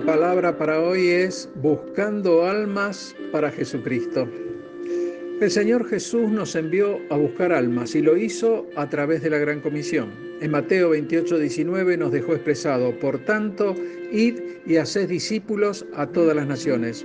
La palabra para hoy es buscando almas para Jesucristo. El Señor Jesús nos envió a buscar almas y lo hizo a través de la Gran Comisión. En Mateo 28, 19 nos dejó expresado, por tanto, id y haced discípulos a todas las naciones.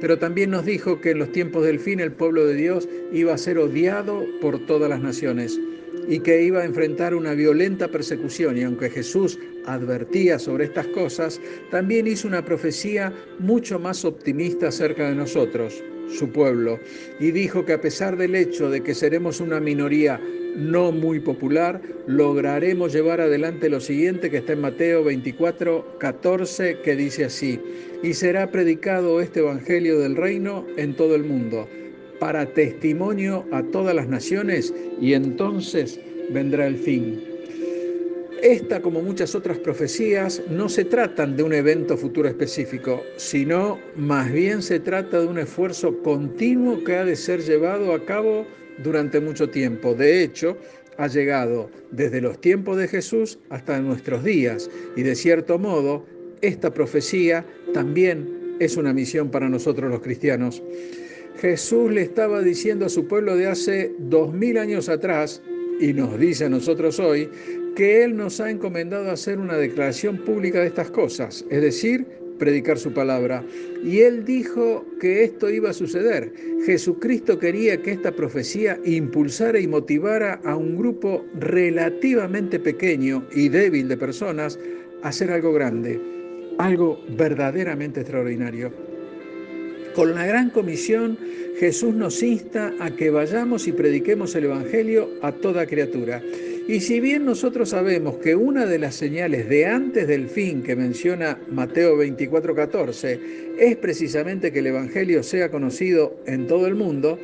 Pero también nos dijo que en los tiempos del fin el pueblo de Dios iba a ser odiado por todas las naciones y que iba a enfrentar una violenta persecución. Y aunque Jesús advertía sobre estas cosas, también hizo una profecía mucho más optimista acerca de nosotros, su pueblo, y dijo que a pesar del hecho de que seremos una minoría no muy popular, lograremos llevar adelante lo siguiente que está en Mateo 24, 14, que dice así, y será predicado este Evangelio del reino en todo el mundo para testimonio a todas las naciones y entonces vendrá el fin. Esta, como muchas otras profecías, no se tratan de un evento futuro específico, sino más bien se trata de un esfuerzo continuo que ha de ser llevado a cabo durante mucho tiempo. De hecho, ha llegado desde los tiempos de Jesús hasta nuestros días y de cierto modo, esta profecía también es una misión para nosotros los cristianos. Jesús le estaba diciendo a su pueblo de hace dos mil años atrás, y nos dice a nosotros hoy, que Él nos ha encomendado hacer una declaración pública de estas cosas, es decir, predicar su palabra. Y Él dijo que esto iba a suceder. Jesucristo quería que esta profecía impulsara y motivara a un grupo relativamente pequeño y débil de personas a hacer algo grande, algo verdaderamente extraordinario. Con la gran comisión, Jesús nos insta a que vayamos y prediquemos el Evangelio a toda criatura. Y si bien nosotros sabemos que una de las señales de antes del fin que menciona Mateo 24:14 es precisamente que el Evangelio sea conocido en todo el mundo,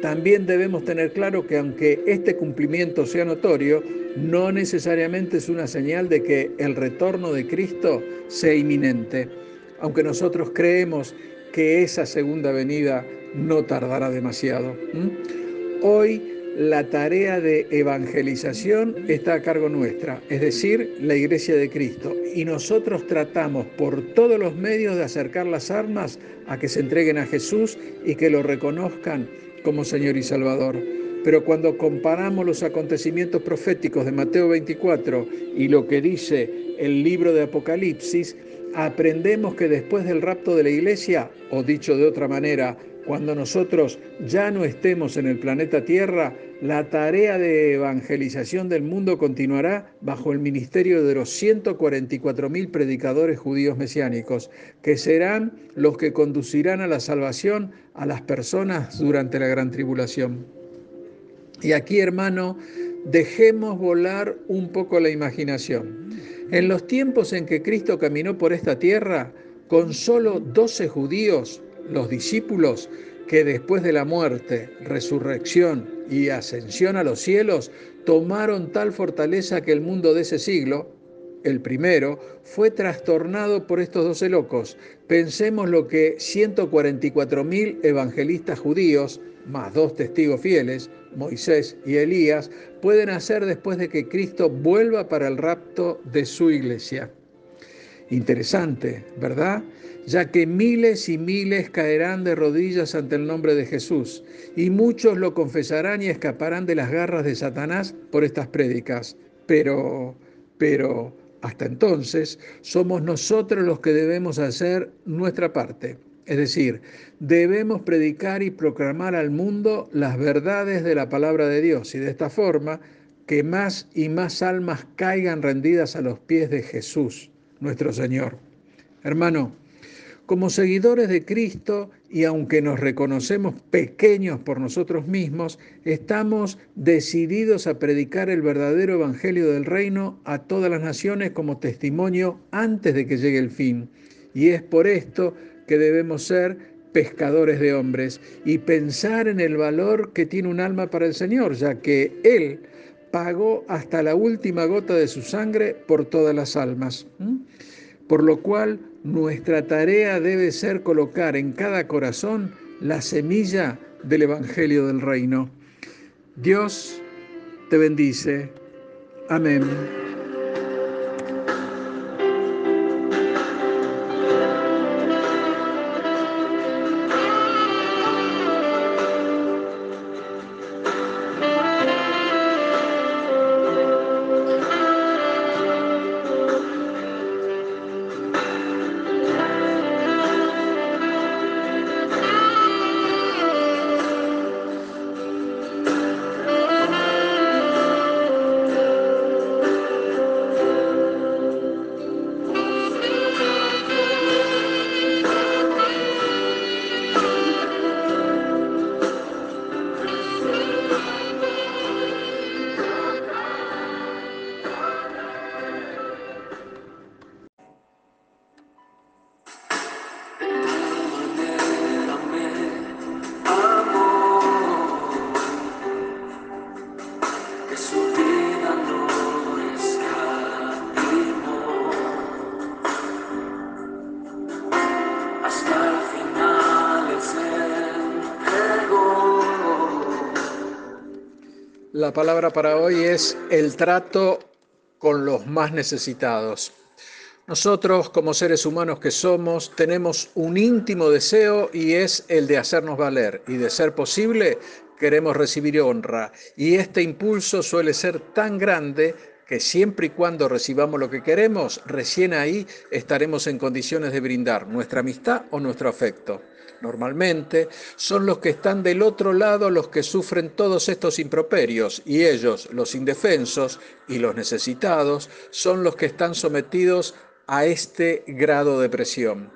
también debemos tener claro que aunque este cumplimiento sea notorio, no necesariamente es una señal de que el retorno de Cristo sea inminente. Aunque nosotros creemos que esa segunda venida no tardará demasiado. Hoy la tarea de evangelización está a cargo nuestra, es decir, la Iglesia de Cristo, y nosotros tratamos por todos los medios de acercar las armas a que se entreguen a Jesús y que lo reconozcan como Señor y Salvador. Pero cuando comparamos los acontecimientos proféticos de Mateo 24 y lo que dice el libro de Apocalipsis, aprendemos que después del rapto de la iglesia, o dicho de otra manera, cuando nosotros ya no estemos en el planeta Tierra, la tarea de evangelización del mundo continuará bajo el ministerio de los 144.000 predicadores judíos mesiánicos, que serán los que conducirán a la salvación a las personas durante la gran tribulación. Y aquí, hermano, dejemos volar un poco la imaginación. En los tiempos en que Cristo caminó por esta tierra, con solo doce judíos, los discípulos, que después de la muerte, resurrección y ascensión a los cielos, tomaron tal fortaleza que el mundo de ese siglo, el primero, fue trastornado por estos doce locos. Pensemos lo que 144.000 evangelistas judíos, más dos testigos fieles, Moisés y Elías, pueden hacer después de que Cristo vuelva para el rapto de su iglesia. Interesante, ¿verdad? Ya que miles y miles caerán de rodillas ante el nombre de Jesús, y muchos lo confesarán y escaparán de las garras de Satanás por estas prédicas. Pero, pero, hasta entonces, somos nosotros los que debemos hacer nuestra parte. Es decir, debemos predicar y proclamar al mundo las verdades de la palabra de Dios y de esta forma que más y más almas caigan rendidas a los pies de Jesús, nuestro Señor. Hermano, como seguidores de Cristo y aunque nos reconocemos pequeños por nosotros mismos, estamos decididos a predicar el verdadero Evangelio del Reino a todas las naciones como testimonio antes de que llegue el fin. Y es por esto que debemos ser pescadores de hombres y pensar en el valor que tiene un alma para el Señor, ya que Él pagó hasta la última gota de su sangre por todas las almas. Por lo cual nuestra tarea debe ser colocar en cada corazón la semilla del Evangelio del Reino. Dios te bendice. Amén. La palabra para hoy es el trato con los más necesitados. Nosotros, como seres humanos que somos, tenemos un íntimo deseo y es el de hacernos valer y de ser posible queremos recibir honra. Y este impulso suele ser tan grande que siempre y cuando recibamos lo que queremos, recién ahí estaremos en condiciones de brindar nuestra amistad o nuestro afecto. Normalmente son los que están del otro lado los que sufren todos estos improperios y ellos, los indefensos y los necesitados, son los que están sometidos a este grado de presión.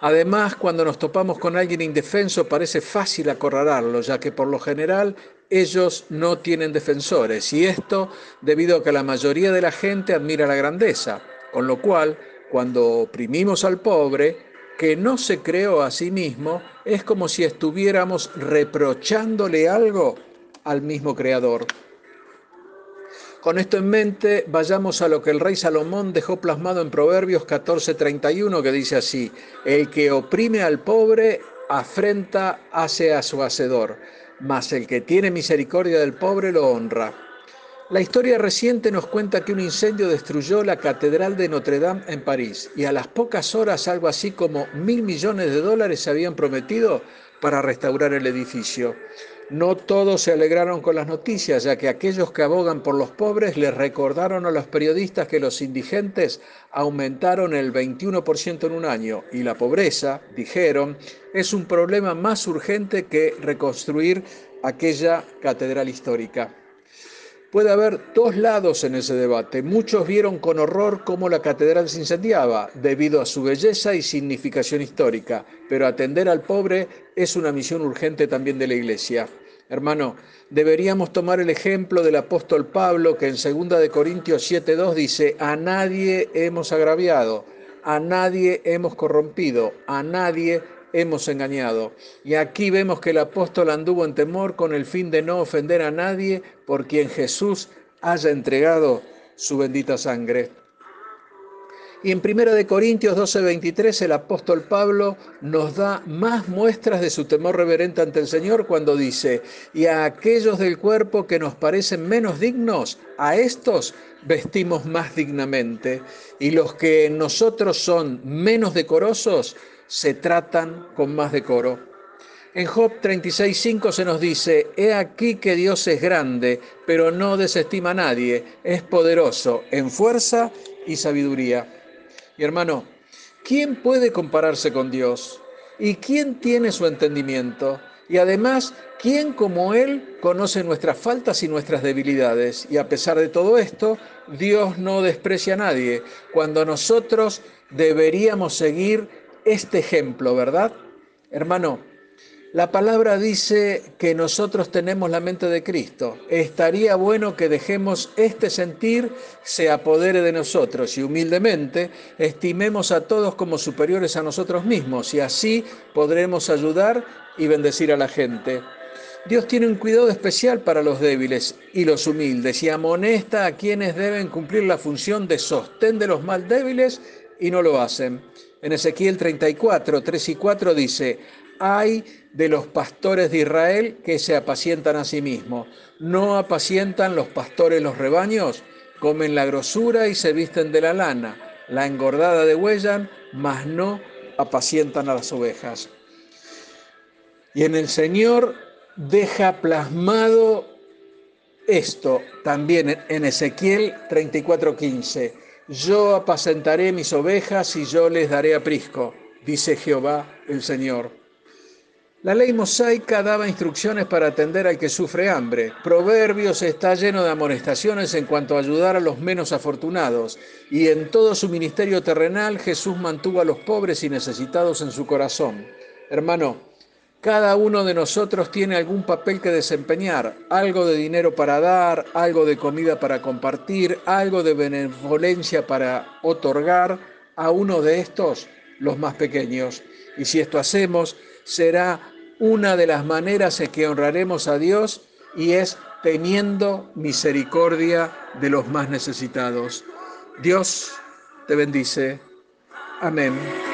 Además, cuando nos topamos con alguien indefenso parece fácil acorralarlo, ya que por lo general ellos no tienen defensores, y esto debido a que la mayoría de la gente admira la grandeza, con lo cual, cuando oprimimos al pobre, que no se creó a sí mismo, es como si estuviéramos reprochándole algo al mismo Creador. Con esto en mente, vayamos a lo que el rey Salomón dejó plasmado en Proverbios 14:31, que dice así, el que oprime al pobre afrenta hace a su hacedor, mas el que tiene misericordia del pobre lo honra. La historia reciente nos cuenta que un incendio destruyó la Catedral de Notre Dame en París y a las pocas horas algo así como mil millones de dólares se habían prometido para restaurar el edificio. No todos se alegraron con las noticias, ya que aquellos que abogan por los pobres les recordaron a los periodistas que los indigentes aumentaron el 21% en un año y la pobreza, dijeron, es un problema más urgente que reconstruir aquella catedral histórica. Puede haber dos lados en ese debate. Muchos vieron con horror cómo la catedral se incendiaba debido a su belleza y significación histórica, pero atender al pobre es una misión urgente también de la Iglesia. Hermano, deberíamos tomar el ejemplo del apóstol Pablo que en 2 de Corintios 7:2 dice, "A nadie hemos agraviado, a nadie hemos corrompido, a nadie hemos engañado. Y aquí vemos que el apóstol anduvo en temor con el fin de no ofender a nadie por quien Jesús haya entregado su bendita sangre. Y en 1 de Corintios 12:23 el apóstol Pablo nos da más muestras de su temor reverente ante el Señor cuando dice, y a aquellos del cuerpo que nos parecen menos dignos, a estos vestimos más dignamente, y los que en nosotros son menos decorosos, se tratan con más decoro. En Job 36.5 se nos dice, He aquí que Dios es grande, pero no desestima a nadie, es poderoso en fuerza y sabiduría. Y hermano, ¿quién puede compararse con Dios? ¿Y quién tiene su entendimiento? Y además, ¿quién como Él conoce nuestras faltas y nuestras debilidades? Y a pesar de todo esto, Dios no desprecia a nadie, cuando nosotros deberíamos seguir este ejemplo, ¿verdad? Hermano, la palabra dice que nosotros tenemos la mente de Cristo. Estaría bueno que dejemos este sentir se apodere de nosotros y humildemente estimemos a todos como superiores a nosotros mismos y así podremos ayudar y bendecir a la gente. Dios tiene un cuidado especial para los débiles y los humildes y amonesta a quienes deben cumplir la función de sostén de los más débiles y no lo hacen. En Ezequiel 34, 3 y 4 dice, hay de los pastores de Israel que se apacientan a sí mismos. ¿No apacientan los pastores los rebaños? Comen la grosura y se visten de la lana. La engordada degüellan, mas no apacientan a las ovejas. Y en el Señor deja plasmado esto también en Ezequiel 34, 15 yo apacentaré mis ovejas y yo les daré aprisco, dice Jehová el Señor. La ley mosaica daba instrucciones para atender al que sufre hambre. Proverbios está lleno de amonestaciones en cuanto a ayudar a los menos afortunados. Y en todo su ministerio terrenal Jesús mantuvo a los pobres y necesitados en su corazón. Hermano, cada uno de nosotros tiene algún papel que desempeñar, algo de dinero para dar, algo de comida para compartir, algo de benevolencia para otorgar a uno de estos, los más pequeños. Y si esto hacemos, será una de las maneras en que honraremos a Dios y es teniendo misericordia de los más necesitados. Dios te bendice. Amén.